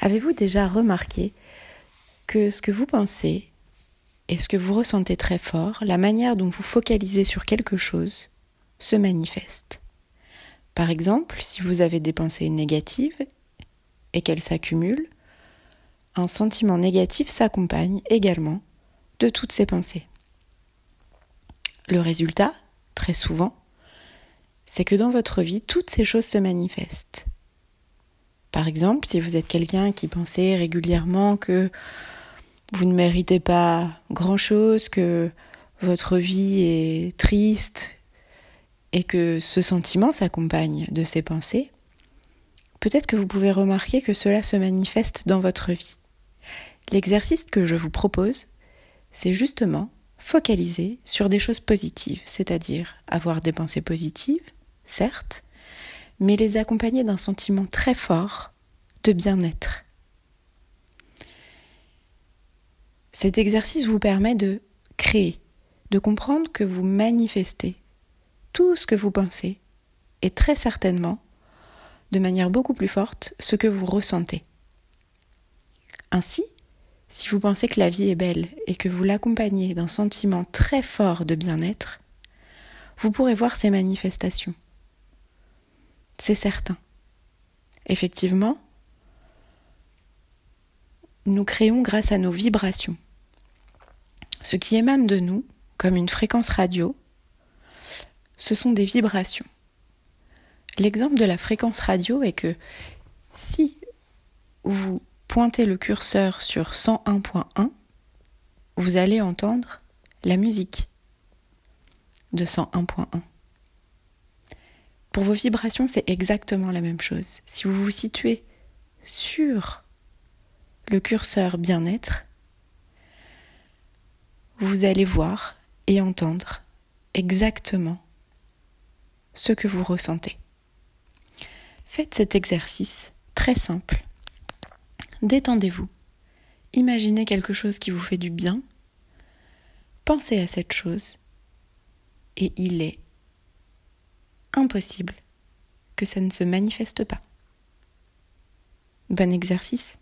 Avez-vous déjà remarqué que ce que vous pensez et ce que vous ressentez très fort, la manière dont vous focalisez sur quelque chose, se manifeste? Par exemple, si vous avez des pensées négatives et qu'elles s'accumulent, un sentiment négatif s'accompagne également de toutes ces pensées. Le résultat, très souvent, c'est que dans votre vie, toutes ces choses se manifestent. Par exemple, si vous êtes quelqu'un qui pensait régulièrement que vous ne méritez pas grand-chose, que votre vie est triste et que ce sentiment s'accompagne de ces pensées, peut-être que vous pouvez remarquer que cela se manifeste dans votre vie. L'exercice que je vous propose, c'est justement focaliser sur des choses positives, c'est-à-dire avoir des pensées positives, certes, mais les accompagner d'un sentiment très fort de bien-être. Cet exercice vous permet de créer, de comprendre que vous manifestez tout ce que vous pensez et très certainement, de manière beaucoup plus forte, ce que vous ressentez. Ainsi, si vous pensez que la vie est belle et que vous l'accompagnez d'un sentiment très fort de bien-être, vous pourrez voir ces manifestations c'est certain. Effectivement, nous créons grâce à nos vibrations. Ce qui émane de nous, comme une fréquence radio, ce sont des vibrations. L'exemple de la fréquence radio est que si vous pointez le curseur sur 101.1, vous allez entendre la musique de 101.1. Pour vos vibrations, c'est exactement la même chose. Si vous vous situez sur le curseur bien-être, vous allez voir et entendre exactement ce que vous ressentez. Faites cet exercice très simple. Détendez-vous. Imaginez quelque chose qui vous fait du bien. Pensez à cette chose et il est impossible que ça ne se manifeste pas. Bon exercice